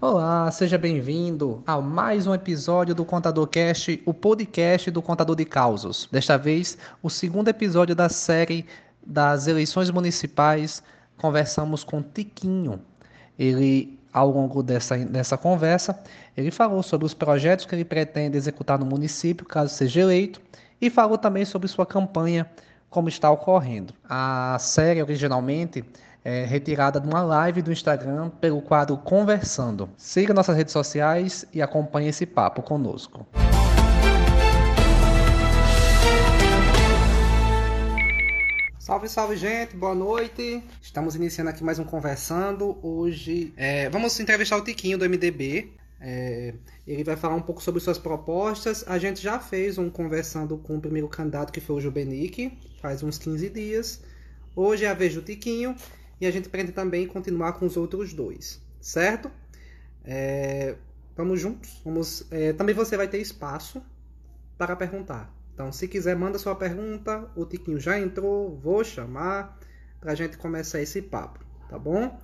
Olá, seja bem-vindo a mais um episódio do Contador Cast, o podcast do Contador de Causos. Desta vez, o segundo episódio da série das eleições municipais. Conversamos com Tiquinho. Ele, ao longo dessa, dessa conversa, ele falou sobre os projetos que ele pretende executar no município, caso seja eleito, e falou também sobre sua campanha, como está ocorrendo. A série, originalmente, é, retirada de uma live do Instagram pelo quadro Conversando. Siga nossas redes sociais e acompanhe esse papo conosco. Salve, salve, gente. Boa noite. Estamos iniciando aqui mais um Conversando. Hoje é, vamos entrevistar o Tiquinho do MDB. É, ele vai falar um pouco sobre suas propostas. A gente já fez um Conversando com o primeiro candidato, que foi o Jubenic, faz uns 15 dias. Hoje é a vez do Tiquinho e a gente pretende também continuar com os outros dois, certo? É, vamos juntos. Vamos, é, também você vai ter espaço para perguntar. Então, se quiser, manda sua pergunta. O Tiquinho já entrou, vou chamar para a gente começar esse papo, tá bom?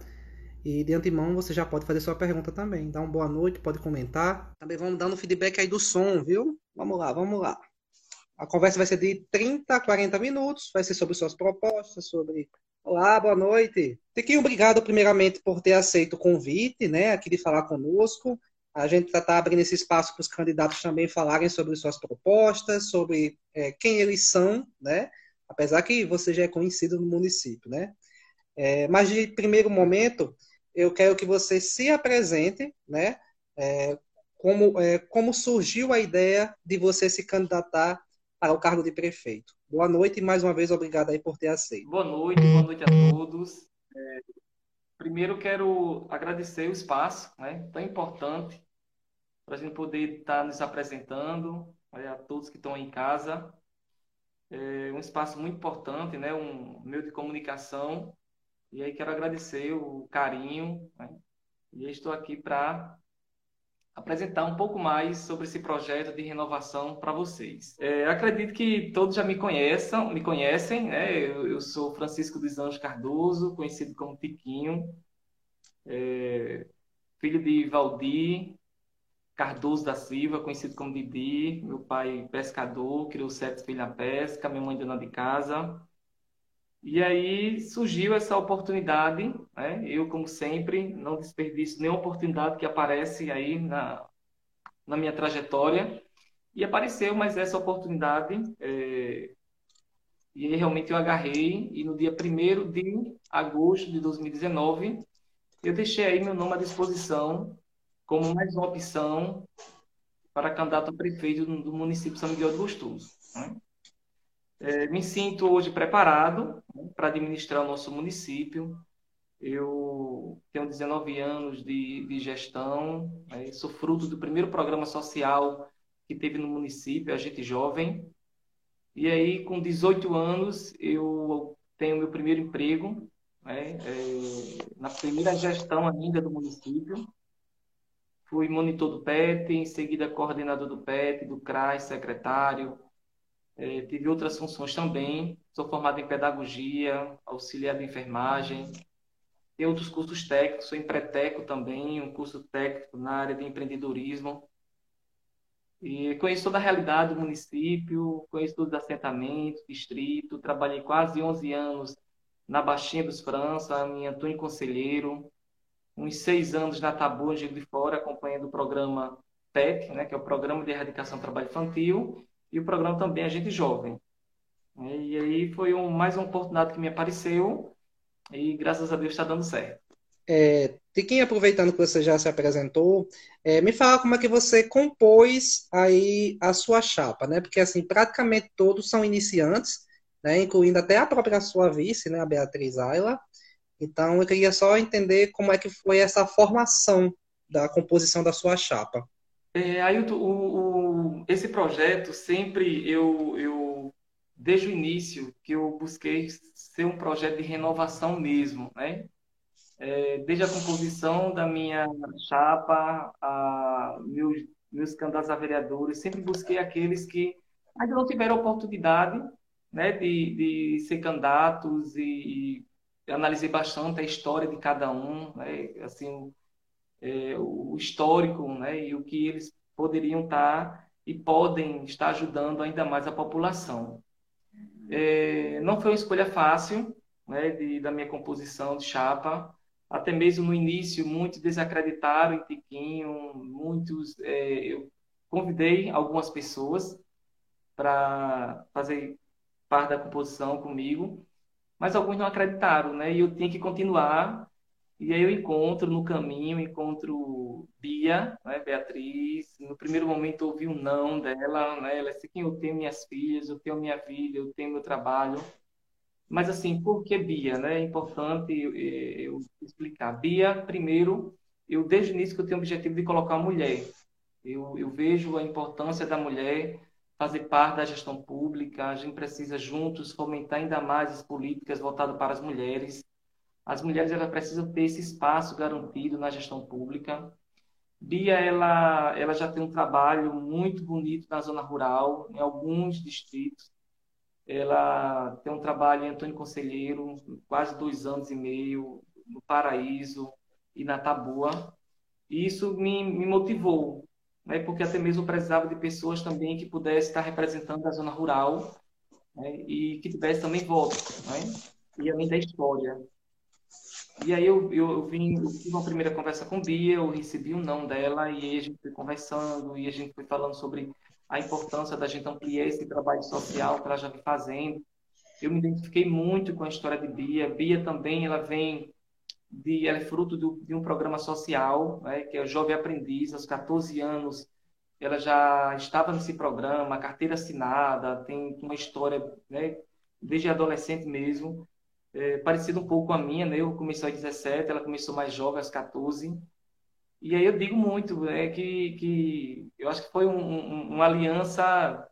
E de antemão você já pode fazer sua pergunta também. Dá uma boa noite, pode comentar. Também vamos dando feedback aí do som, viu? Vamos lá, vamos lá. A conversa vai ser de 30 a 40 minutos, vai ser sobre suas propostas, sobre Olá, boa noite. Tiquinho, obrigado primeiramente por ter aceito o convite, né, aqui de falar conosco. A gente está abrindo esse espaço para os candidatos também falarem sobre suas propostas, sobre é, quem eles são, né? Apesar que você já é conhecido no município, né? É, mas de primeiro momento, eu quero que você se apresente, né? É, como, é, como surgiu a ideia de você se candidatar para o cargo de prefeito? Boa noite e mais uma vez obrigado aí por ter aceito. Boa noite, boa noite a todos. É, primeiro quero agradecer o espaço, né, tão importante para a gente poder estar nos apresentando né, a todos que estão em casa. É um espaço muito importante, né, um meio de comunicação. E aí quero agradecer o carinho. Né, e estou aqui para apresentar um pouco mais sobre esse projeto de renovação para vocês. É, acredito que todos já me conheçam, me conhecem, né? Eu, eu sou Francisco dos Anjos Cardoso, conhecido como Tiquinho, é, filho de Valdir Cardoso da Silva, conhecido como Didi, meu pai pescador, criou sete filhos na pesca, minha mãe dona de casa. E aí surgiu essa oportunidade, né? Eu, como sempre, não desperdiço nenhuma oportunidade que aparece aí na, na minha trajetória. E apareceu mais essa oportunidade, é... e realmente eu agarrei, e no dia 1 de agosto de 2019, eu deixei aí meu nome à disposição como mais uma opção para candidato a prefeito do município de São Miguel do Gostoso. Né? É, me sinto hoje preparado né, para administrar o nosso município. Eu tenho 19 anos de, de gestão, né, sou fruto do primeiro programa social que teve no município, a Gente Jovem. E aí, com 18 anos, eu tenho meu primeiro emprego, né, é, na primeira gestão ainda do município. Fui monitor do PET, em seguida coordenador do PET, do CRAS, secretário, é, tive outras funções também. Sou formado em pedagogia, auxiliar de enfermagem. Tenho outros cursos técnicos, sou empreteco também, um curso técnico na área de empreendedorismo. E conheço toda a realidade do município, conheço todos os assentamentos, distrito. Trabalhei quase 11 anos na Baixinha dos França, em Antônio Conselheiro. Uns seis anos na Tabu, em de Fora, acompanhando o programa PET, né, que é o Programa de Erradicação do Trabalho Infantil e o programa também Agente Jovem. E aí foi um, mais uma oportunidade que me apareceu e graças a Deus está dando certo. É, Tiquinho, aproveitando que você já se apresentou, é, me fala como é que você compôs aí a sua chapa, né? Porque assim, praticamente todos são iniciantes, né? Incluindo até a própria sua vice, né? A Beatriz Ayla. Então, eu queria só entender como é que foi essa formação da composição da sua chapa. É, aí o, o, esse projeto sempre eu, eu desde o início que eu busquei ser um projeto de renovação mesmo, né? É, desde a composição da minha chapa, a meus, meus candidatos a vereadores, sempre busquei aqueles que ainda não tiveram oportunidade né, de, de ser candidatos e, e analisei bastante a história de cada um, né? assim, é, o histórico né, e o que eles poderiam estar e podem estar ajudando ainda mais a população. É, não foi uma escolha fácil né, de, da minha composição de chapa, até mesmo no início, muitos desacreditaram em Tiquinho, muitos. É, eu convidei algumas pessoas para fazer parte da composição comigo, mas alguns não acreditaram, né? E eu tinha que continuar. E aí eu encontro no caminho, encontro Bia, né, Beatriz. No primeiro momento ouvi um não dela, né? Ela disse que eu tenho minhas filhas, eu tenho minha vida, eu tenho meu trabalho. Mas assim, por que Bia, né? É importante eu, eu explicar. Bia, primeiro, eu desde o início que eu tenho o objetivo de colocar a mulher. Eu, eu vejo a importância da mulher fazer parte da gestão pública, a gente precisa juntos fomentar ainda mais as políticas voltadas para as mulheres. As mulheres elas precisam ter esse espaço garantido na gestão pública. Bia ela, ela já tem um trabalho muito bonito na zona rural, em alguns distritos. Ela tem um trabalho em Antônio Conselheiro, quase dois anos e meio, no Paraíso e na Tabua. E isso me, me motivou né, porque até mesmo precisava de pessoas também que pudessem estar representando a zona rural né, e que tivesse também voz, né, e além da história. E aí eu, eu, eu vim, eu tive uma primeira conversa com Bia, eu recebi um não dela, e aí a gente foi conversando, e a gente foi falando sobre a importância da gente ampliar esse trabalho social que ela já vem fazendo. Eu me identifiquei muito com a história de Bia. Bia também, ela vem de, ela é fruto de um programa social, né, que é o Jovem Aprendiz, aos 14 anos, ela já estava nesse programa, carteira assinada, tem uma história, né, desde adolescente mesmo, é, parecida um pouco com a minha, né, eu comecei aos 17, ela começou mais jovem, aos 14, e aí eu digo muito, é que, que eu acho que foi um, um, uma aliança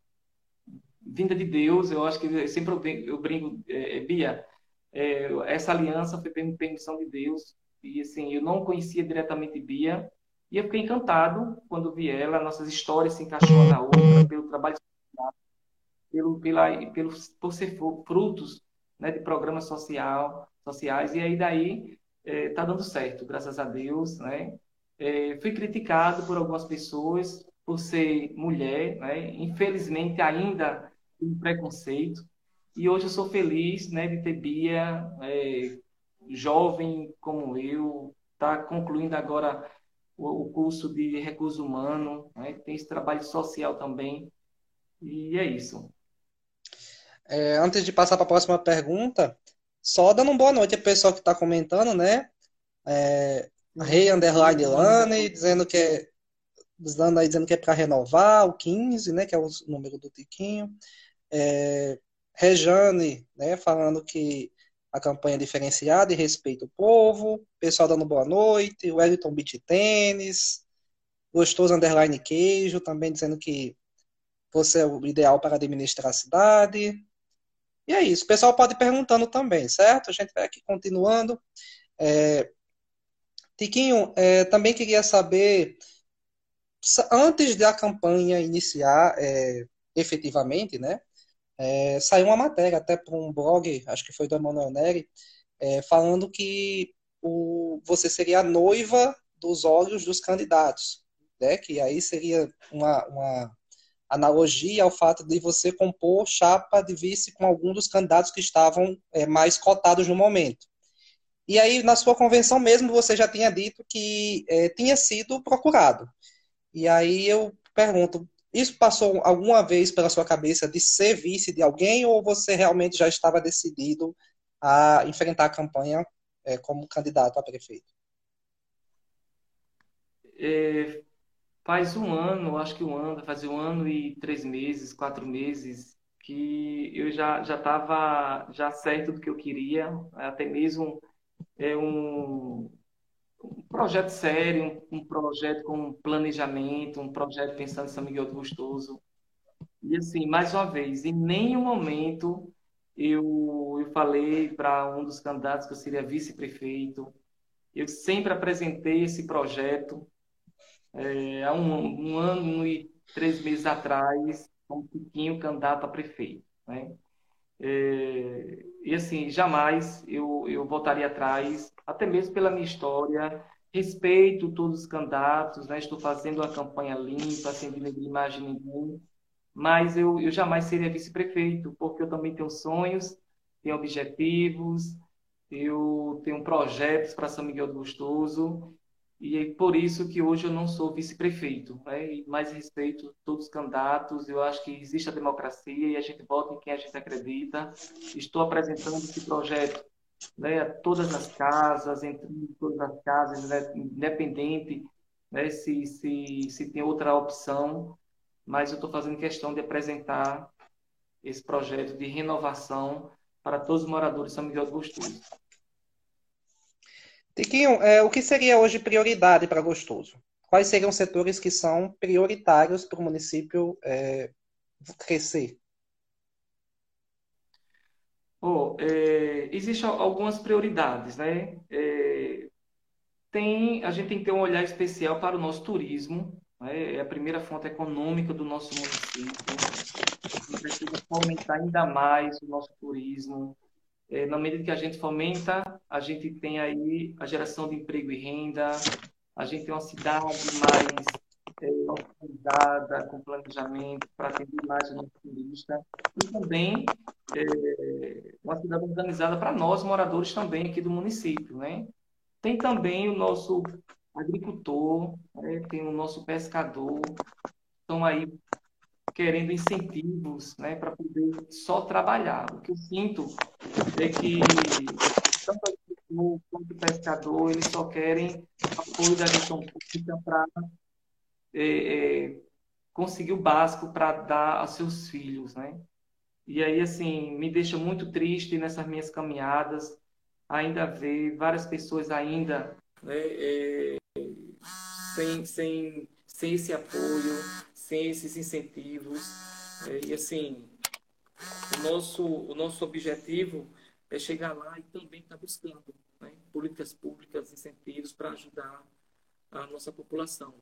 vinda de Deus, eu acho que sempre eu, eu brinco, é, Bia, é, essa aliança foi permissão de Deus. E assim, eu não conhecia diretamente Bia. E eu fiquei encantado quando vi ela, nossas histórias se encaixou na outra, pelo trabalho pelo, pela, pelo, por ser frutos né, de programas social, sociais. E aí daí está é, tá dando certo, graças a Deus. Né? É, fui criticado por algumas pessoas por ser mulher, né? infelizmente ainda tem preconceito. E hoje eu sou feliz né, de ter Bia, é, jovem como eu, está concluindo agora o, o, curso de recurso humano, né, tem esse trabalho social também. E é isso. É, antes de passar para a próxima pergunta, só dando uma boa noite ao pessoal que está comentando, né? É, Rei Underline Lane, dizendo que é, dizendo aí, dizendo que é para renovar o 15, né? Que é o número do Tiquinho. É, Rejane, né, falando que a campanha é diferenciada e respeita o povo, pessoal dando boa noite, Wellington Beach Tênis, Gostoso Underline Queijo, também dizendo que você é o ideal para administrar a cidade. E é isso. O pessoal pode ir perguntando também, certo? A gente vai aqui continuando. É... Tiquinho, é, também queria saber, antes da campanha iniciar é, efetivamente, né? é, saiu uma matéria até para um blog, acho que foi do Emanuel Neri, é, falando que o, você seria a noiva dos olhos dos candidatos, né? que aí seria uma, uma analogia ao fato de você compor chapa de vice com algum dos candidatos que estavam é, mais cotados no momento. E aí, na sua convenção mesmo, você já tinha dito que é, tinha sido procurado. E aí eu pergunto, isso passou alguma vez pela sua cabeça de ser vice de alguém ou você realmente já estava decidido a enfrentar a campanha é, como candidato a prefeito? É, faz um ano, acho que um ano, faz um ano e três meses, quatro meses, que eu já já estava já certo do que eu queria, até mesmo é um um projeto sério, um, um, projeto com planejamento, um projeto pensando em São Miguel do Gostoso. E assim, mais uma vez, em nenhum momento eu, eu falei para um dos candidatos que eu seria vice-prefeito. Eu sempre apresentei esse projeto é, há um, um, ano e três meses atrás, como pequeno candidato a prefeito. Né? É, e assim, jamais eu, eu voltaria atrás, até mesmo pela minha história, respeito todos os candidatos, né? estou fazendo uma campanha limpa, sem denegrir imagem ninguém, mas eu, eu jamais seria vice-prefeito, porque eu também tenho sonhos, tenho objetivos, eu tenho projetos para São Miguel do Gostoso, e é por isso que hoje eu não sou vice-prefeito, né? E mais respeito todos os candidatos, eu acho que existe a democracia e a gente vota em quem a gente acredita. Estou apresentando esse projeto né, todas as casas, entre todas as casas, né, independente né, se, se, se tem outra opção, mas eu estou fazendo questão de apresentar esse projeto de renovação para todos os moradores de São Miguel do Gostoso. Tiquinho, é, o que seria hoje prioridade para Gostoso? Quais seriam os setores que são prioritários para o município é, crescer? Oh, é, Existem algumas prioridades, né? É, tem, a gente tem que ter um olhar especial para o nosso turismo, né? é a primeira fonte econômica do nosso município. A gente precisa fomentar ainda mais o nosso turismo. É, na medida que a gente fomenta, a gente tem aí a geração de emprego e renda, a gente tem uma cidade mais é, organizada, com planejamento, para atender mais o nosso turista. E também é, uma cidade organizada para nós, moradores também aqui do município. Né? Tem também o nosso agricultor, né? tem o nosso pescador, estão aí querendo incentivos né, para poder só trabalhar. O que eu sinto é que tanto o quanto pescador, eles só querem apoio da gestão pública para é, é, conseguir o básico para dar aos seus filhos, né? E aí, assim, me deixa muito triste nessas minhas caminhadas ainda ver várias pessoas ainda né, é, sem, sem, sem esse apoio, sem esses incentivos. É, e, assim, o nosso, o nosso objetivo é chegar lá e também estar tá buscando né, políticas públicas, incentivos para ajudar a nossa população.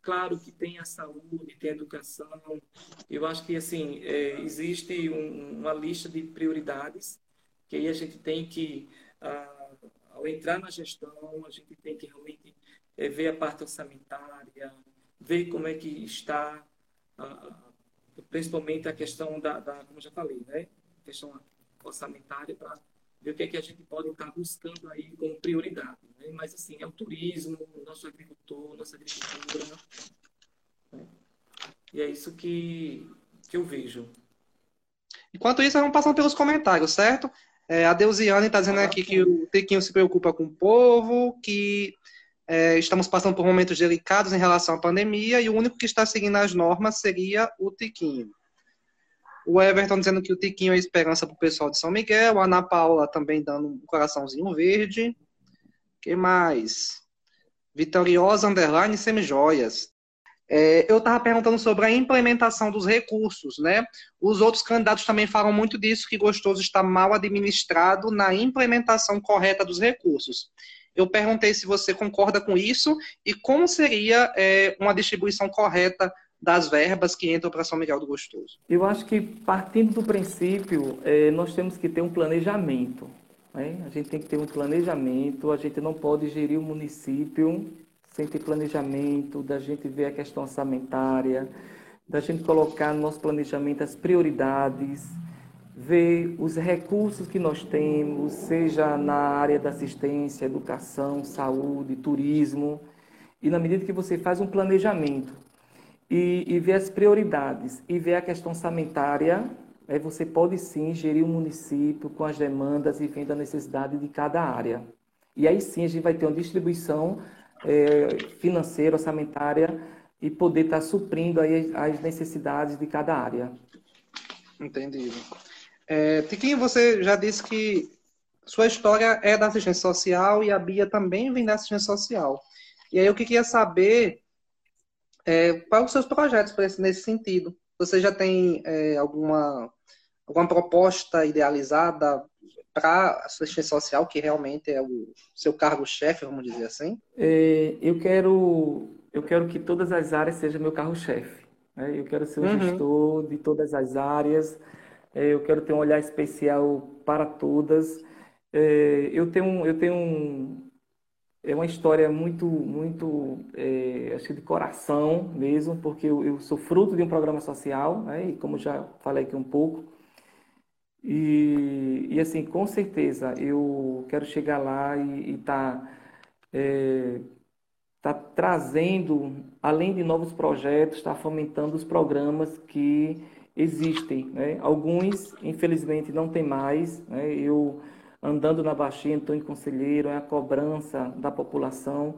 Claro que tem a saúde, tem a educação. Eu acho que assim é, existe um, uma lista de prioridades que aí a gente tem que, ah, ao entrar na gestão, a gente tem que realmente é, ver a parte orçamentária, ver como é que está, principalmente a questão da, da, como já falei, né, a questão orçamentária para ver o que é que a gente pode estar buscando aí como prioridade. Né? Mas, assim, é o turismo, o nosso agricultor, nossa agricultura. Né? E é isso que, que eu vejo. Enquanto isso, vamos passando pelos comentários, certo? É, a Deusiane está dizendo aqui que o Tequinho se preocupa com o povo, que é, estamos passando por momentos delicados em relação à pandemia e o único que está seguindo as normas seria o Tiquinho. O Everton dizendo que o Tiquinho é esperança para o pessoal de São Miguel. A Ana Paula também dando um coraçãozinho verde. que mais? Vitoriosa Underline Semijoias. É, eu estava perguntando sobre a implementação dos recursos, né? Os outros candidatos também falam muito disso, que Gostoso está mal administrado na implementação correta dos recursos. Eu perguntei se você concorda com isso e como seria é, uma distribuição correta das verbas que entram para São Miguel do Gostoso? Eu acho que, partindo do princípio, é, nós temos que ter um planejamento. Né? A gente tem que ter um planejamento, a gente não pode gerir o município sem ter planejamento, da gente ver a questão orçamentária, da gente colocar no nosso planejamento as prioridades, ver os recursos que nós temos, seja na área da assistência, educação, saúde, turismo. E na medida que você faz um planejamento e, e ver as prioridades e ver a questão sanitária, é, você pode sim gerir o município com as demandas e vendo a necessidade de cada área. E aí sim a gente vai ter uma distribuição é, financeira, orçamentária e poder estar suprindo aí as necessidades de cada área. Entendido. É, Tiquinho, você já disse que sua história é da assistência social e a Bia também vem da assistência social. E aí eu queria saber é, quais os seus projetos esse, nesse sentido? Você já tem é, alguma, alguma proposta idealizada para assistência social, que realmente é o seu cargo-chefe, vamos dizer assim? É, eu, quero, eu quero que todas as áreas sejam meu carro-chefe. Né? Eu quero ser o uhum. gestor de todas as áreas. É, eu quero ter um olhar especial para todas. É, eu tenho, eu tenho um, é uma história muito, muito, é, acho que de coração mesmo, porque eu, eu, sou fruto de um programa social, né? E como já falei aqui um pouco, e, e assim, com certeza, eu quero chegar lá e estar tá, é, tá trazendo, além de novos projetos, está fomentando os programas que existem. Né? Alguns, infelizmente, não tem mais. Né? Eu andando na Baixinha, Antônio Conselheiro, é a cobrança da população.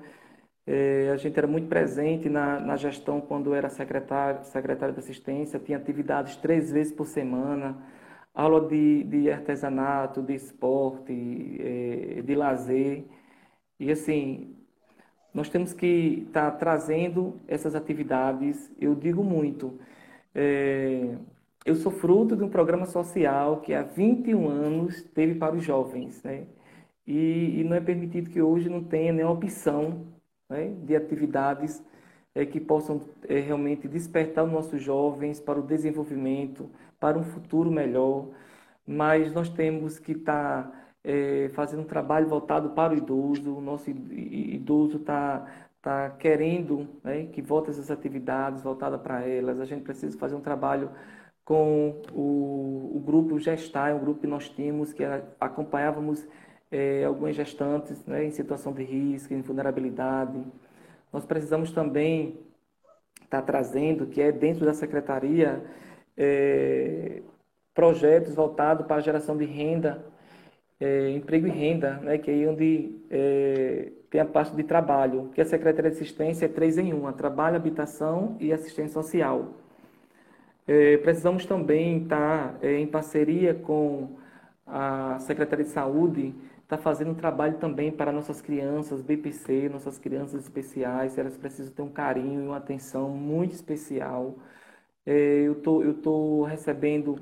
É, a gente era muito presente na, na gestão quando era secretário, secretário de assistência, tinha atividades três vezes por semana, aula de, de artesanato, de esporte, é, de lazer. E assim, nós temos que estar tá trazendo essas atividades, eu digo muito. É, eu sou fruto de um programa social que há 21 anos teve para os jovens, né? E, e não é permitido que hoje não tenha nenhuma opção né, de atividades é, que possam é, realmente despertar os nossos jovens para o desenvolvimento, para um futuro melhor. Mas nós temos que estar tá, é, fazendo um trabalho voltado para o idoso. O nosso idoso está tá querendo né, que volte essas atividades voltadas para elas. A gente precisa fazer um trabalho com o, o grupo Gestar, um grupo que nós tínhamos, que acompanhávamos é, algumas gestantes né, em situação de risco, em vulnerabilidade. Nós precisamos também estar tá trazendo, que é dentro da secretaria, é, projetos voltados para a geração de renda, é, emprego e renda, né, que é aí onde é, tem a parte de trabalho, que a Secretaria de Assistência é três em uma, trabalho, habitação e assistência social. É, precisamos também estar é, em parceria com a Secretaria de Saúde, estar tá fazendo um trabalho também para nossas crianças BPC, nossas crianças especiais, elas precisam ter um carinho e uma atenção muito especial. É, eu tô, estou recebendo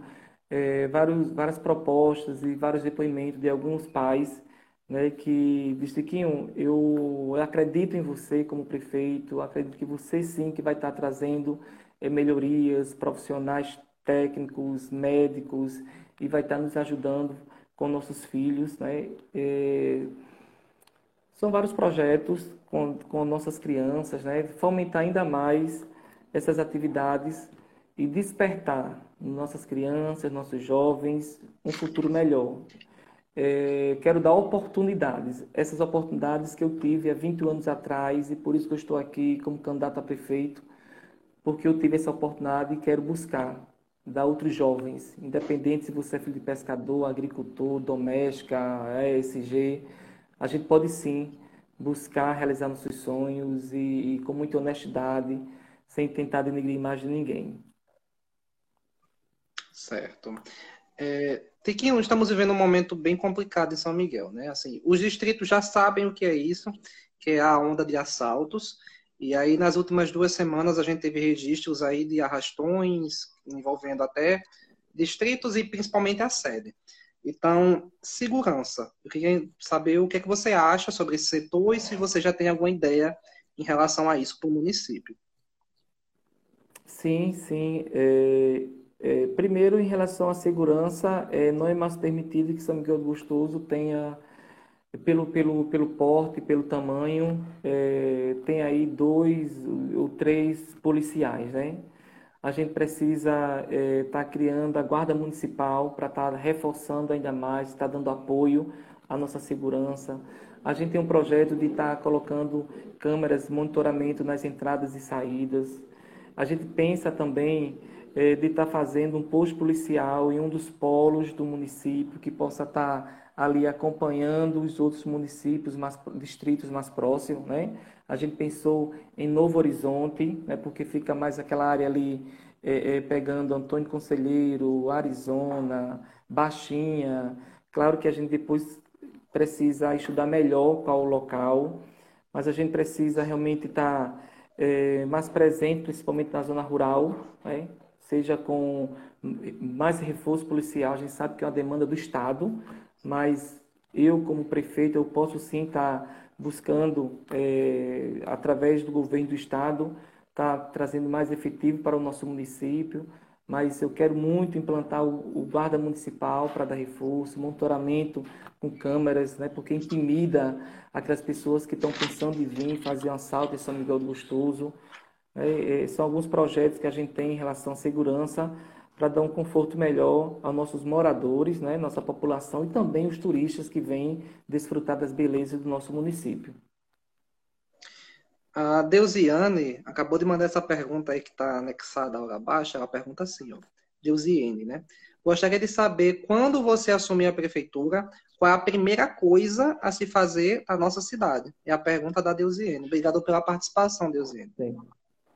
é, vários, várias propostas e vários depoimentos de alguns pais né, que Distriquinho, eu acredito em você como prefeito, acredito que você sim que vai estar trazendo é, melhorias, profissionais técnicos, médicos, e vai estar nos ajudando com nossos filhos. Né? É, são vários projetos com, com nossas crianças, né? fomentar ainda mais essas atividades e despertar nossas crianças, nossos jovens, um futuro melhor. É, quero dar oportunidades, essas oportunidades que eu tive há 20 anos atrás e por isso que eu estou aqui como candidato a prefeito, porque eu tive essa oportunidade e quero buscar dar outros jovens, independente se você é filho de pescador, agricultor, doméstica, ESG, a gente pode sim buscar realizar nossos sonhos e, e com muita honestidade, sem tentar denegrir a imagem de ninguém. Certo. É, Tiquinho, estamos vivendo um momento bem complicado em São Miguel, né? Assim, os distritos já sabem o que é isso, que é a onda de assaltos, e aí, nas últimas duas semanas, a gente teve registros aí de arrastões, envolvendo até distritos e principalmente a sede. Então, segurança. Eu queria saber o que, é que você acha sobre esse setor e se você já tem alguma ideia em relação a isso para o município. Sim, sim. É, é, primeiro, em relação à segurança, é, não é mais permitido que São Miguel do Gostoso tenha pelo, pelo, pelo porte, pelo tamanho, é, tem aí dois ou três policiais, né? A gente precisa estar é, tá criando a guarda municipal para estar tá reforçando ainda mais, estar tá dando apoio à nossa segurança. A gente tem um projeto de estar tá colocando câmeras, monitoramento nas entradas e saídas. A gente pensa também é, de estar tá fazendo um posto policial em um dos polos do município que possa estar tá ali acompanhando os outros municípios, mais, distritos mais próximos, né? A gente pensou em Novo Horizonte, né? Porque fica mais aquela área ali é, é, pegando Antônio Conselheiro, Arizona, Baixinha. Claro que a gente depois precisa estudar melhor qual o local, mas a gente precisa realmente estar tá, é, mais presente, principalmente na zona rural, né? Seja com mais reforço policial. A gente sabe que é uma demanda do Estado, mas eu, como prefeito, eu posso sim estar buscando, é, através do governo do estado, estar trazendo mais efetivo para o nosso município, mas eu quero muito implantar o, o guarda municipal para dar reforço, monitoramento com câmeras, né, porque intimida aquelas pessoas que estão pensando em vir fazer um assalto em São Miguel do Gostoso. É, é, são alguns projetos que a gente tem em relação à segurança para dar um conforto melhor aos nossos moradores, né, nossa população e também os turistas que vêm desfrutar das belezas do nosso município. A Deusiane acabou de mandar essa pergunta aí que está anexada lá abaixo. Ela pergunta assim, ó. Deusiane, né? Gostaria de saber quando você assumir a prefeitura, qual é a primeira coisa a se fazer na nossa cidade? É a pergunta da Deusiane. Obrigado pela participação, Deusiane. Sim.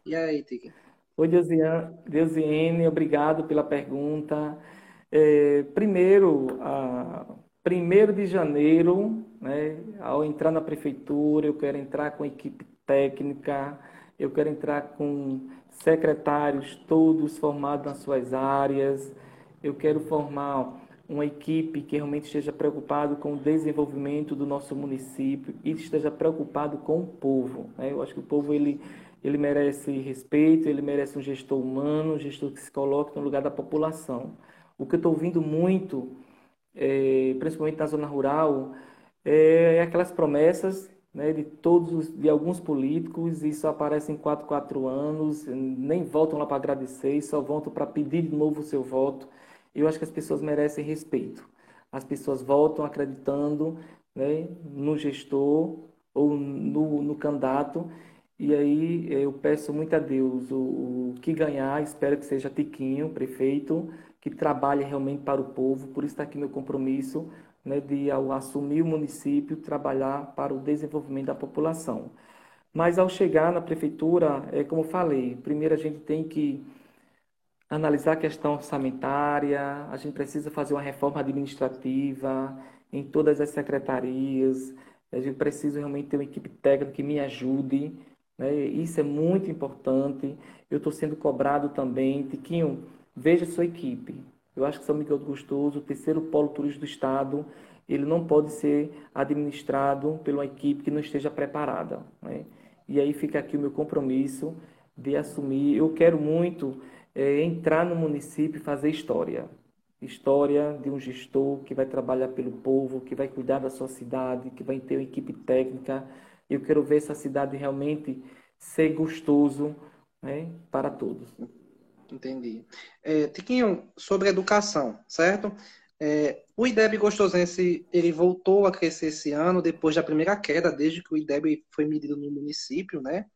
E aí, Tiki? Oi, Deusiane, obrigado pela pergunta. É, primeiro, a, primeiro de janeiro, né, ao entrar na prefeitura, eu quero entrar com equipe técnica, eu quero entrar com secretários todos formados nas suas áreas, eu quero formar uma equipe que realmente esteja preocupado com o desenvolvimento do nosso município e esteja preocupado com o povo. Né? Eu acho que o povo ele, ele merece respeito, ele merece um gestor humano, um gestor que se coloque no lugar da população. O que eu estou ouvindo muito, é, principalmente na zona rural, é aquelas promessas né, de todos, de alguns políticos e só aparecem quatro, quatro anos, nem voltam lá para agradecer, só voltam para pedir de novo o seu voto. Eu acho que as pessoas merecem respeito. As pessoas voltam acreditando né, no gestor ou no, no candidato e aí eu peço muito a Deus o, o, que ganhar, espero que seja Tiquinho, prefeito, que trabalhe realmente para o povo. Por isso está aqui meu compromisso né, de, ao assumir o município, trabalhar para o desenvolvimento da população. Mas ao chegar na prefeitura, é como falei, primeiro a gente tem que analisar a questão orçamentária, a gente precisa fazer uma reforma administrativa em todas as secretarias, a gente precisa realmente ter uma equipe técnica que me ajude, né? isso é muito importante. Eu estou sendo cobrado também, Tiquinho, veja sua equipe, eu acho que São Miguel do Gostoso, o terceiro polo turístico do estado, ele não pode ser administrado por uma equipe que não esteja preparada. Né? E aí fica aqui o meu compromisso de assumir. Eu quero muito é, entrar no município e fazer história. História de um gestor que vai trabalhar pelo povo, que vai cuidar da sua cidade, que vai ter uma equipe técnica. Eu quero ver essa cidade realmente ser gostoso né, para todos. Entendi. É, Tiquinho, sobre educação, certo? É, o IDEB Gostosense, ele voltou a crescer esse ano, depois da primeira queda, desde que o IDEB foi medido no município, né?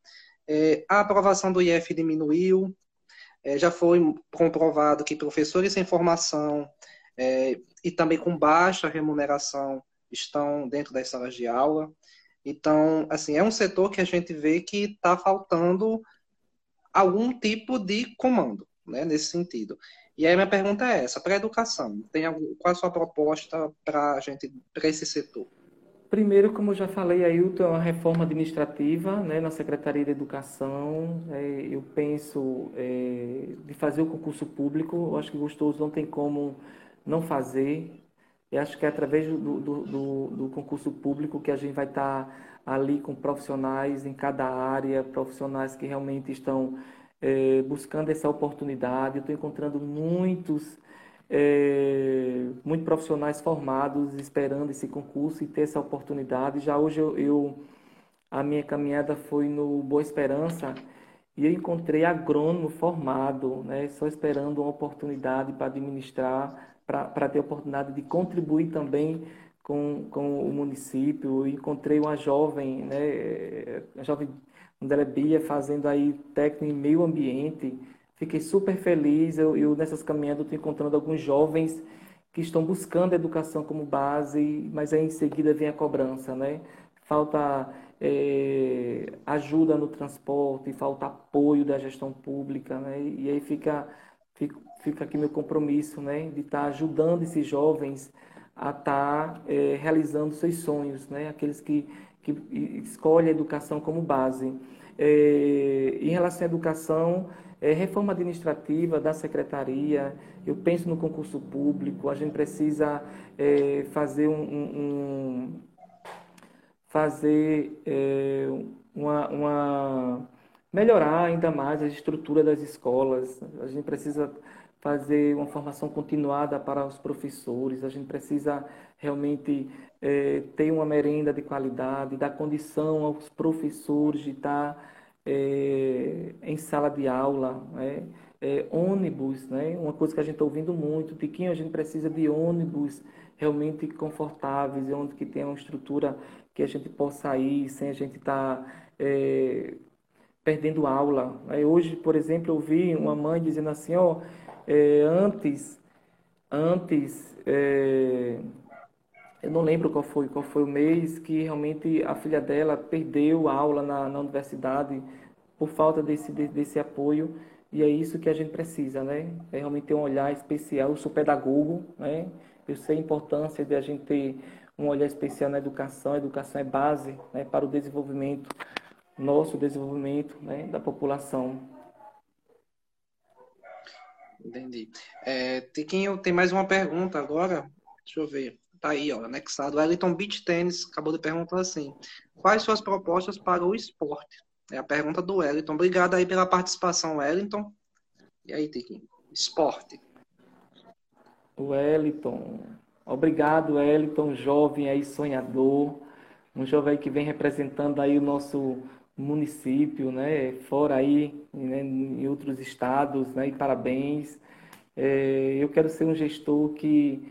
É, a aprovação do IF diminuiu, é, já foi comprovado que professores sem formação é, e também com baixa remuneração estão dentro das salas de aula. Então, assim, é um setor que a gente vê que está faltando algum tipo de comando, né, nesse sentido. E aí minha pergunta é essa, para a educação, tem algum, qual a sua proposta para a gente, para esse setor? Primeiro, como já falei, Ailton, é uma reforma administrativa né, na Secretaria de Educação. É, eu penso é, de fazer o concurso público. Eu acho que gostoso não tem como não fazer. Eu acho que é através do, do, do, do concurso público que a gente vai estar ali com profissionais em cada área, profissionais que realmente estão é, buscando essa oportunidade. Eu estou encontrando muitos, é, muitos profissionais formados esperando esse concurso e ter essa oportunidade. Já hoje eu, eu a minha caminhada foi no Boa Esperança e eu encontrei agrônomo formado, né, só esperando uma oportunidade para administrar, para ter a oportunidade de contribuir também com, com o município. Eu encontrei uma jovem, né, a jovem André Bia fazendo aí técnico em meio ambiente. Fiquei super feliz. Eu, eu nessas caminhadas estou encontrando alguns jovens que estão buscando a educação como base, mas aí em seguida vem a cobrança, né? Falta é, ajuda no transporte, falta apoio da gestão pública, né? E aí fica, fica, aqui meu compromisso, né? De estar tá ajudando esses jovens a estar tá, é, realizando seus sonhos, né? aqueles que, que escolhem a educação como base. É, em relação à educação, é, reforma administrativa da secretaria, eu penso no concurso público, a gente precisa é, fazer um, um fazer é, uma, uma melhorar ainda mais a estrutura das escolas. A gente precisa fazer uma formação continuada para os professores, a gente precisa realmente é, ter uma merenda de qualidade, dar condição aos professores de estar é, em sala de aula, né? é, ônibus, né? uma coisa que a gente está ouvindo muito, Tiquinho, a gente precisa de ônibus realmente confortáveis, onde que tenha uma estrutura que a gente possa ir sem a gente estar tá, é, perdendo aula. Hoje, por exemplo, eu vi uma mãe dizendo assim, ó, é, antes, antes, é, eu não lembro qual foi, qual foi o mês que realmente a filha dela perdeu a aula na, na universidade por falta desse, desse apoio. E é isso que a gente precisa, né? É realmente ter um olhar especial. Eu sou pedagogo, né? Eu sei a importância de a gente ter um olhar especial na educação. A educação é base né, para o desenvolvimento, nosso desenvolvimento né, da população. Entendi. É, Tiquinho, tem mais uma pergunta agora. Deixa eu ver. Tá aí, ó, anexado. Wellington Beach Tennis acabou de perguntar assim: quais suas propostas para o esporte? É a pergunta do Wellington. Obrigado aí pela participação, Wellington. E aí, Tiquinho? Esporte. Wellington. Obrigado, Wellington, jovem aí sonhador. Um jovem que vem representando aí o nosso município, né? Fora aí, né? em outros estados, né? E parabéns. É, eu quero ser um gestor que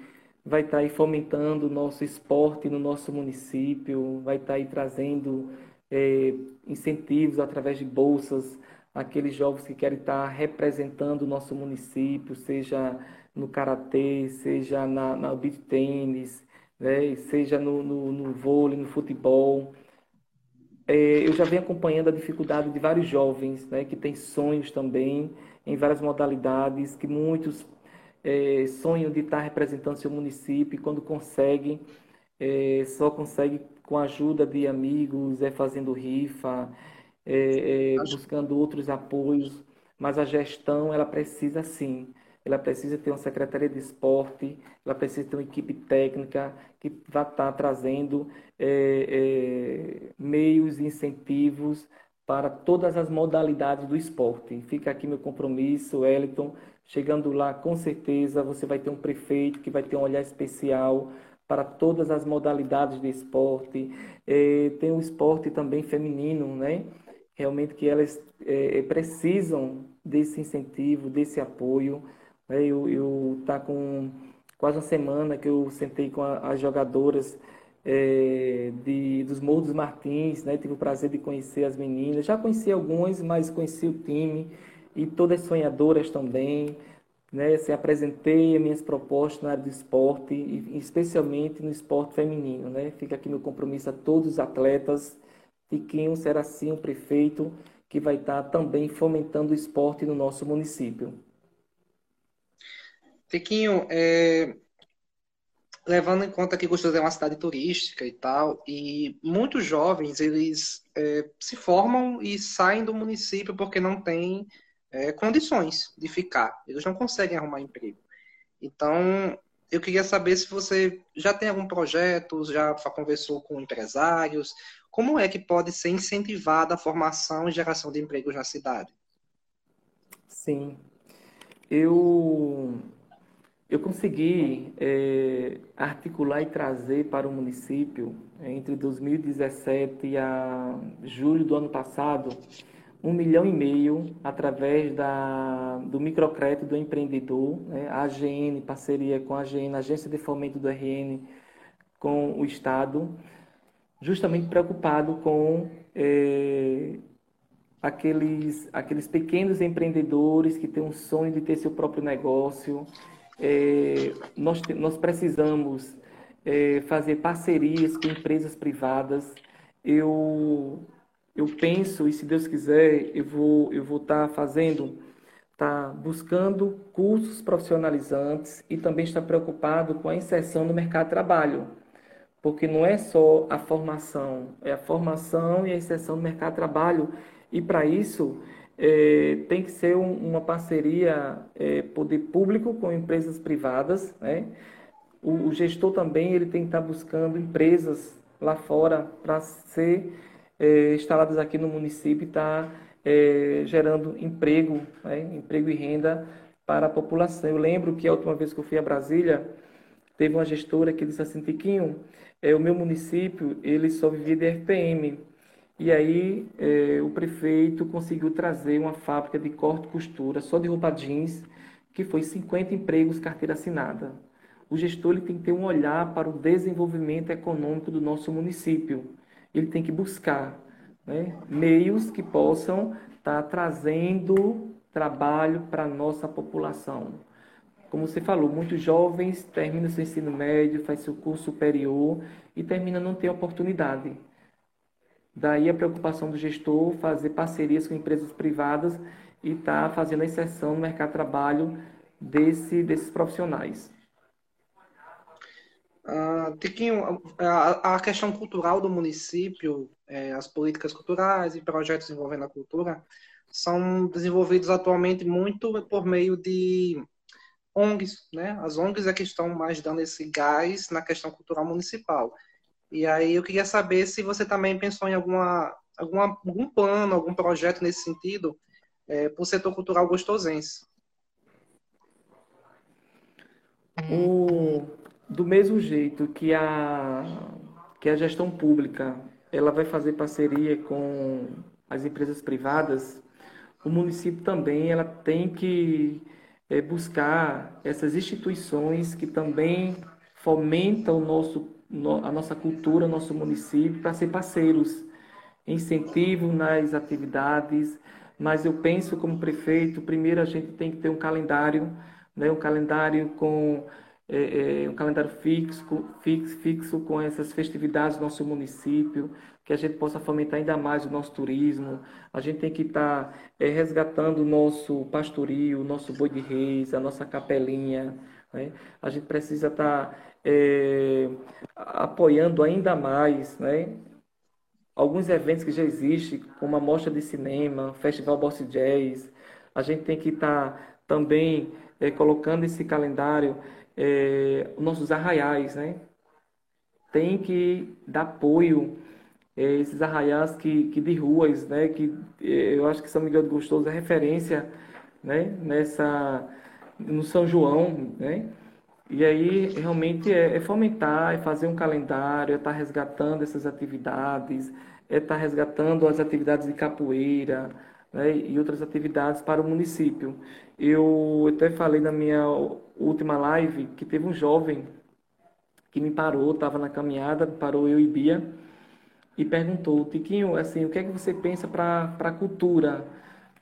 vai estar aí fomentando o nosso esporte no nosso município, vai estar aí trazendo é, incentivos através de bolsas aqueles jovens que querem estar representando o nosso município, seja no karatê, seja na, na beach tênis, né, seja no, no, no vôlei, no futebol. É, eu já venho acompanhando a dificuldade de vários jovens né, que têm sonhos também em várias modalidades, que muitos é, sonham de estar representando seu município e quando conseguem, é, só conseguem com a ajuda de amigos, é fazendo rifa, é, é, buscando outros apoios, mas a gestão ela precisa sim, ela precisa ter uma secretaria de esporte, ela precisa ter uma equipe técnica que vai estar trazendo é, é, meios e incentivos para todas as modalidades do esporte. Fica aqui meu compromisso, Wellington. Chegando lá, com certeza você vai ter um prefeito que vai ter um olhar especial para todas as modalidades de esporte. É, tem o esporte também feminino, né? Realmente que elas é, precisam desse incentivo, desse apoio. Né? Eu, eu tá com quase uma semana que eu sentei com a, as jogadoras é, de, dos Morros dos Martins, né? Tive o prazer de conhecer as meninas. Já conheci algumas, mas conheci o time e todas sonhadoras também né, assim, apresentei as minhas propostas na área do esporte, e especialmente no esporte feminino. Né? Fica aqui meu compromisso a todos os atletas. Tiquinho será sim o prefeito que vai estar também fomentando o esporte no nosso município. Tiquinho, é... levando em conta que Gostoso é uma cidade turística e tal, e muitos jovens eles é, se formam e saem do município porque não tem é, condições de ficar. Eles não conseguem arrumar emprego. Então, eu queria saber se você já tem algum projeto, já conversou com empresários. Como é que pode ser incentivada a formação e geração de empregos na cidade? Sim. Eu, eu consegui é, articular e trazer para o município, entre 2017 a julho do ano passado, um milhão e meio através da, do microcrédito do empreendedor, né? a AGN, parceria com a AGN, Agência de Fomento do RN, com o Estado, justamente preocupado com é, aqueles, aqueles pequenos empreendedores que têm um sonho de ter seu próprio negócio. É, nós, nós precisamos é, fazer parcerias com empresas privadas. Eu eu penso, e se Deus quiser, eu vou eu vou estar tá fazendo, tá buscando cursos profissionalizantes e também está preocupado com a inserção no mercado de trabalho. Porque não é só a formação, é a formação e a inserção no mercado de trabalho. E para isso, é, tem que ser um, uma parceria é, poder público com empresas privadas, né? O, o gestor também ele tem que estar tá buscando empresas lá fora para ser é, instaladas aqui no município está é, gerando emprego, né, emprego e renda para a população. Eu lembro que a última vez que eu fui a Brasília, teve uma gestora que disse assim, Tiquinho, é, o meu município ele só vivia de FPM. E aí é, o prefeito conseguiu trazer uma fábrica de corte e costura só de roupa jeans, que foi 50 empregos carteira assinada. O gestor ele tem que ter um olhar para o desenvolvimento econômico do nosso município. Ele tem que buscar né, meios que possam estar tá trazendo trabalho para a nossa população. Como você falou, muitos jovens terminam seu ensino médio, faz seu curso superior e termina não ter oportunidade. Daí a preocupação do gestor fazer parcerias com empresas privadas e estar tá fazendo a inserção no mercado de trabalho desse, desses profissionais. Uh, Tiquinho, a, a, questão cultural do município, é, as políticas culturais e projetos envolvendo a cultura são desenvolvidos atualmente muito por meio de ONGs, né? As ONGs é que estão mais dando esse gás na questão cultural municipal. E aí eu queria saber se você também pensou em alguma, alguma algum plano, algum projeto nesse sentido é, para o setor cultural gostosense. O, do mesmo jeito que a, que a gestão pública ela vai fazer parceria com as empresas privadas, o município também ela tem que é, buscar essas instituições que também fomentam o nosso, a nossa cultura, nosso município, para ser parceiros, incentivo nas atividades, mas eu penso como prefeito, primeiro a gente tem que ter um calendário, né, um calendário com é, é, um calendário fixo, fixo, fixo com essas festividades do nosso município, que a gente possa fomentar ainda mais o nosso turismo. A gente tem que estar tá, é, resgatando o nosso pastorio, o nosso boi de reis, a nossa capelinha. Né? A gente precisa estar tá, é, apoiando ainda mais né? alguns eventos que já existem, como a Mostra de Cinema, Festival Boss Jazz. A gente tem que estar tá também é, colocando esse calendário é, nossos arraiais, né? Tem que dar apoio a é, esses arraiais que, que de ruas, né? Que é, eu acho que São Miguel do Gostoso é referência, né? Nessa no São João, né? E aí realmente é, é fomentar, é fazer um calendário, é estar tá resgatando essas atividades, é estar tá resgatando as atividades de capoeira, né, e outras atividades para o município. Eu até falei na minha última live que teve um jovem que me parou, estava na caminhada, parou eu e Bia, e perguntou, Tiquinho, assim, o que é que você pensa para a cultura?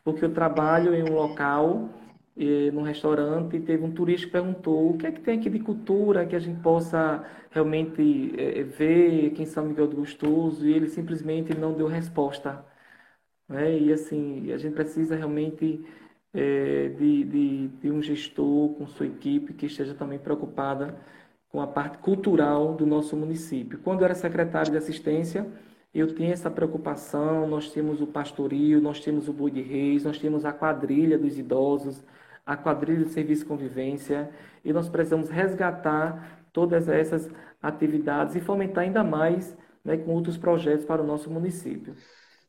Porque eu trabalho em um local, e, num restaurante, e teve um turista que perguntou, o que é que tem aqui de cultura que a gente possa realmente é, ver aqui em São Miguel do Gostoso? E ele simplesmente não deu resposta. Né? E assim, a gente precisa realmente é, de, de, de um gestor com sua equipe que esteja também preocupada com a parte cultural do nosso município. Quando eu era secretário de assistência, eu tinha essa preocupação, nós temos o pastorio, nós temos o boi de reis, nós temos a quadrilha dos idosos, a quadrilha de serviço convivência, e nós precisamos resgatar todas essas atividades e fomentar ainda mais né, com outros projetos para o nosso município.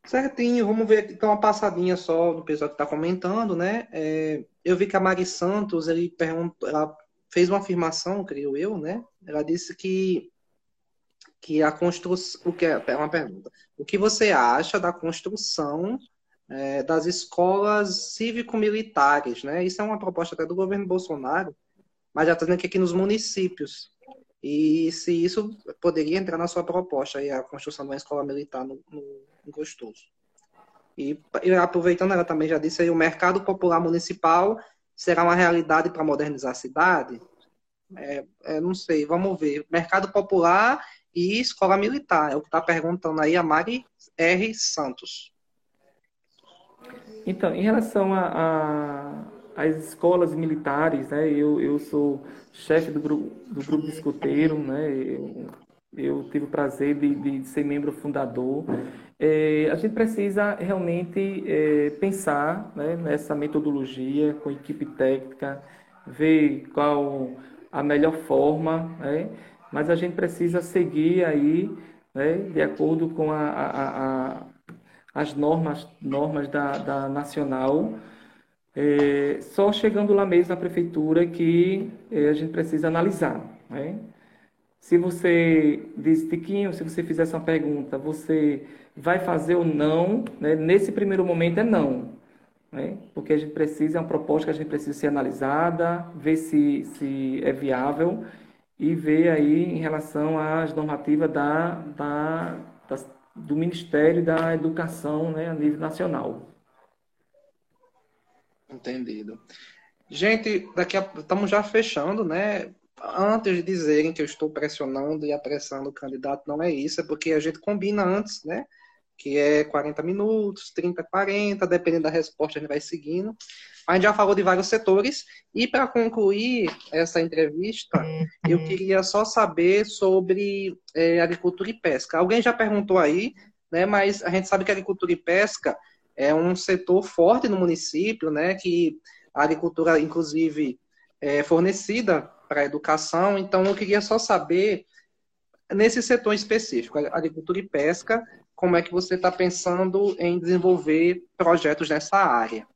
Certinho, vamos ver aqui, uma passadinha só do pessoal que está comentando, né? É, eu vi que a Mari Santos, ele perguntou, ela fez uma afirmação, creio eu, né? Ela disse que que a construção, o que é, é uma pergunta, o que você acha da construção é, das escolas cívico-militares, né? Isso é uma proposta até do governo Bolsonaro, mas já está dizendo que aqui nos municípios. E se isso poderia entrar na sua proposta, aí, a construção de uma escola militar no, no gostoso. E, e, aproveitando, ela também já disse aí, o mercado popular municipal será uma realidade para modernizar a cidade? É, é, não sei, vamos ver. Mercado popular e escola militar, é o que está perguntando aí a Mari R. Santos. Então, em relação às escolas militares, né, eu, eu sou chefe do grupo, do grupo de escoteiro, né, eu, eu tive o prazer de, de ser membro fundador. É, a gente precisa realmente é, pensar né, nessa metodologia com equipe técnica, ver qual a melhor forma, né, mas a gente precisa seguir aí né, de acordo com a, a, a, as normas, normas da, da nacional É, só chegando lá mesmo na prefeitura que é, a gente precisa analisar. Né? Se você diz, Tiquinho, se você fizer essa pergunta, você vai fazer ou não? Né? Nesse primeiro momento é não. Né? Porque a gente precisa, é uma proposta que a gente precisa ser analisada, ver se, se é viável e ver aí em relação às normativas da, da, da do Ministério da Educação né, a nível nacional. Entendido. Gente, daqui estamos já fechando, né? antes de dizerem que eu estou pressionando e apressando o candidato, não é isso, é porque a gente combina antes, né? Que é 40 minutos, 30, 40, dependendo da resposta, a gente vai seguindo. A gente já falou de vários setores, e para concluir essa entrevista, eu uhum. queria só saber sobre é, agricultura e pesca. Alguém já perguntou aí, né? Mas a gente sabe que agricultura e pesca é um setor forte no município, né? Que a agricultura, inclusive, é fornecida para a educação. Então, eu queria só saber, nesse setor específico, agricultura e pesca, como é que você está pensando em desenvolver projetos nessa área?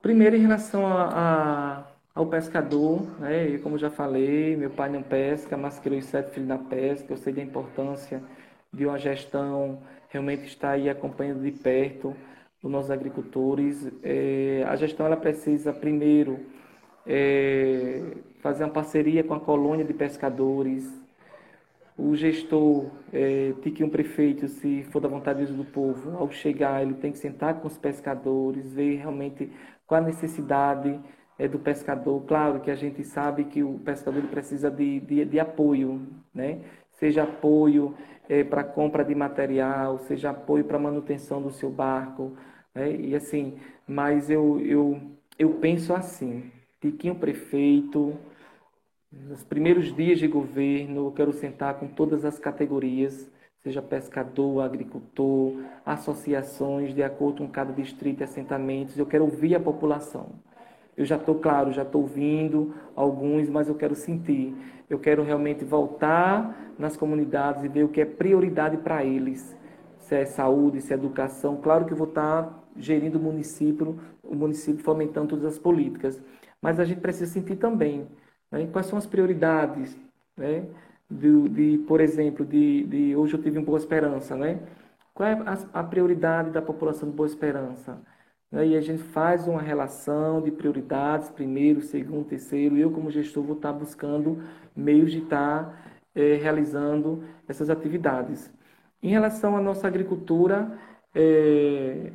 Primeiro, em relação a, a, ao pescador, né, como já falei, meu pai não pesca, mas criou sete filhos na pesca, eu sei da importância de uma gestão realmente estar aí acompanhando de perto os nossos agricultores. É, a gestão ela precisa, primeiro, é, fazer uma parceria com a colônia de pescadores, o gestor, é, que um prefeito, se for da vontade do povo, ao chegar, ele tem que sentar com os pescadores, ver realmente qual a necessidade é, do pescador. Claro que a gente sabe que o pescador precisa de, de, de apoio, né? seja apoio é, para compra de material, seja apoio para manutenção do seu barco, né? e assim, mas eu, eu, eu penso assim, Tiquinho prefeito, nos primeiros dias de governo, eu quero sentar com todas as categorias, seja pescador, agricultor, associações, de acordo com cada distrito e assentamentos. Eu quero ouvir a população. Eu já estou claro, já estou ouvindo alguns, mas eu quero sentir. Eu quero realmente voltar nas comunidades e ver o que é prioridade para eles. Se é saúde, se é educação. Claro que eu vou estar gerindo o município, o município fomentando todas as políticas mas a gente precisa sentir também né, quais são as prioridades, né, de, de por exemplo, de, de, hoje eu tive em Boa Esperança, né? Qual é a, a prioridade da população de Boa Esperança? Né, e a gente faz uma relação de prioridades, primeiro, segundo, terceiro. Eu, como gestor, vou estar buscando meios de estar é, realizando essas atividades. Em relação à nossa agricultura, é,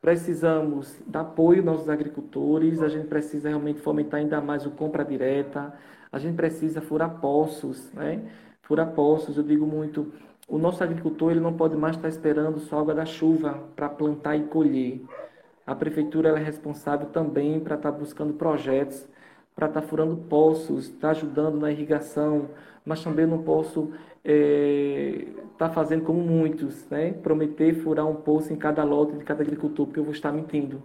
Precisamos dar apoio aos nossos agricultores, a gente precisa realmente fomentar ainda mais o compra direta, a gente precisa furar poços, né? Furar poços, eu digo muito, o nosso agricultor ele não pode mais estar esperando só água da chuva para plantar e colher. A prefeitura é responsável também para estar buscando projetos, para estar furando poços, estar ajudando na irrigação, mas também não posso está é, tá fazendo como muitos, né? prometer furar um poço em cada lote de cada agricultor, porque eu vou estar mentindo.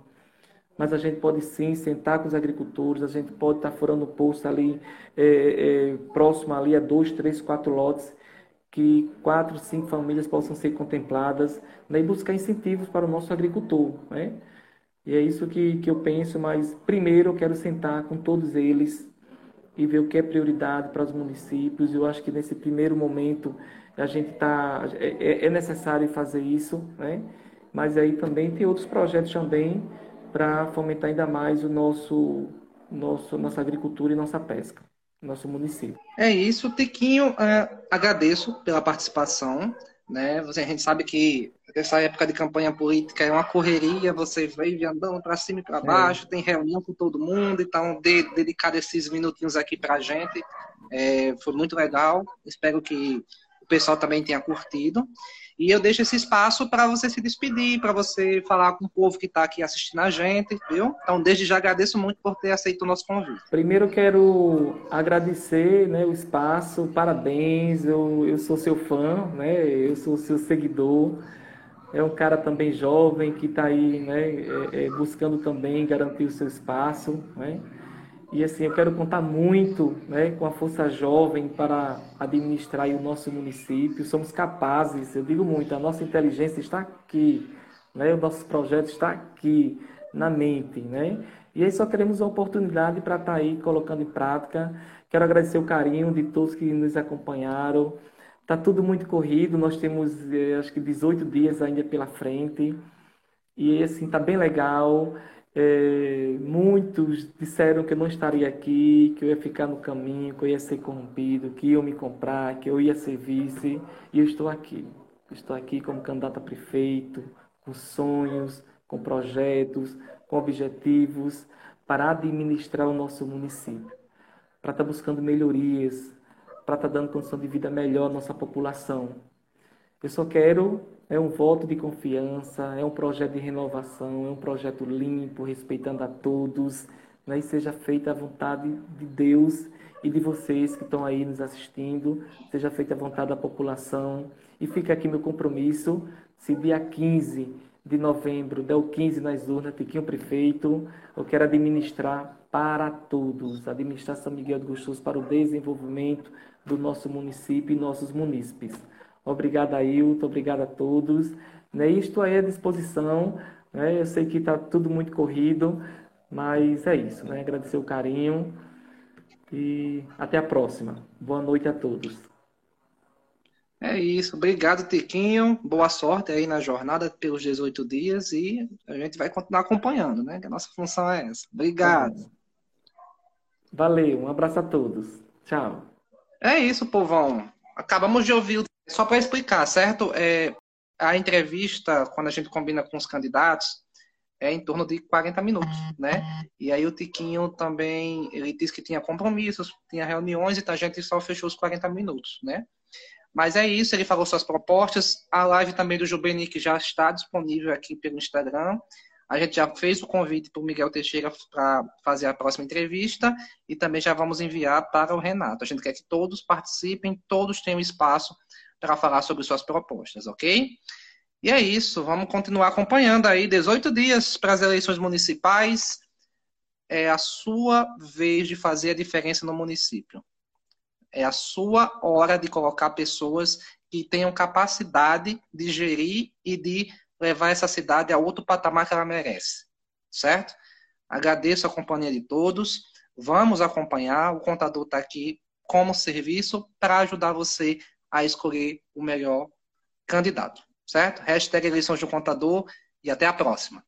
Mas a gente pode sim sentar com os agricultores, a gente pode estar tá furando um poço ali é, é, próximo ali a dois, três, quatro lotes, que quatro, cinco famílias possam ser contempladas, né? e buscar incentivos para o nosso agricultor. Né? E é isso que, que eu penso, mas primeiro eu quero sentar com todos eles, e ver o que é prioridade para os municípios. Eu acho que nesse primeiro momento a gente está é, é, é, necessário fazer isso, né? Mas aí também tem outros projetos também para fomentar ainda mais o nosso, nosso nossa agricultura e nossa pesca, nosso município. É isso, Tiquinho. É, agradeço pela participação. Né? Você, a gente sabe que essa época de campanha política é uma correria, você vai andando para cima e para é. baixo, é. tem reunião com todo mundo, então de, dedicar esses minutinhos aqui para a gente é, foi muito legal. Espero que o pessoal também tenha curtido. E eu deixo esse espaço para você se despedir, para você falar com o povo que está aqui assistindo a gente, viu? Então, desde já agradeço muito por ter aceito o nosso convite. Primeiro, quero agradecer né, o espaço, parabéns, eu, eu sou seu fã, né, eu sou seu seguidor. É um cara também jovem que está aí né, é, é, buscando também garantir o seu espaço. Né? E assim, eu quero contar muito né, com a força jovem para administrar o nosso município. Somos capazes, eu digo muito, a nossa inteligência está aqui. né? O nosso projeto está aqui na mente, né? E aí só queremos uma oportunidade para estar tá aí colocando em prática. Quero agradecer o carinho de todos que nos acompanharam. Tá tudo muito corrido, nós temos eh, acho que 18 dias ainda pela frente. E assim, tá bem legal. É, muitos disseram que eu não estaria aqui, que eu ia ficar no caminho, que eu ia ser corrompido, que iam me comprar, que eu ia ser vice. E eu estou aqui. Estou aqui como candidato a prefeito, com sonhos, com projetos, com objetivos para administrar o nosso município, para estar buscando melhorias, para estar dando condição de vida melhor à nossa população. Eu só quero é um voto de confiança, é um projeto de renovação, é um projeto limpo, respeitando a todos, né? e seja feita a vontade de Deus e de vocês que estão aí nos assistindo, seja feita a vontade da população. E fica aqui meu compromisso, se dia 15 de novembro, der o 15 nas urnas, Tiquinho Prefeito, eu quero administrar para todos, administrar São Miguel do Gostoso para o desenvolvimento do nosso município e nossos munícipes. Obrigado, Ailton, obrigado a todos. Né, estou aí à disposição, né, eu sei que está tudo muito corrido, mas é isso, né, agradecer o carinho e até a próxima. Boa noite a todos. É isso. Obrigado, Tiquinho. Boa sorte aí na jornada pelos 18 dias e a gente vai continuar acompanhando, né? Que a nossa função é essa. Obrigado. Valeu. Um abraço a todos. Tchau. É isso, povão. Acabamos de ouvir. Só para explicar, certo? É, a entrevista, quando a gente combina com os candidatos, é em torno de 40 minutos, né? E aí o Tiquinho também, ele disse que tinha compromissos, tinha reuniões, então a gente só fechou os 40 minutos, né? Mas é isso, ele falou suas propostas. A live também do Jubenic já está disponível aqui pelo Instagram. A gente já fez o convite para o Miguel Teixeira para fazer a próxima entrevista e também já vamos enviar para o Renato. A gente quer que todos participem, todos tenham espaço para falar sobre suas propostas, ok? E é isso, vamos continuar acompanhando aí 18 dias para as eleições municipais. É a sua vez de fazer a diferença no município. É a sua hora de colocar pessoas que tenham capacidade de gerir e de levar essa cidade a outro patamar que ela merece. Certo? Agradeço a companhia de todos. Vamos acompanhar. O contador está aqui como serviço para ajudar você a escolher o melhor candidato. Certo? Hashtag eleições do contador e até a próxima.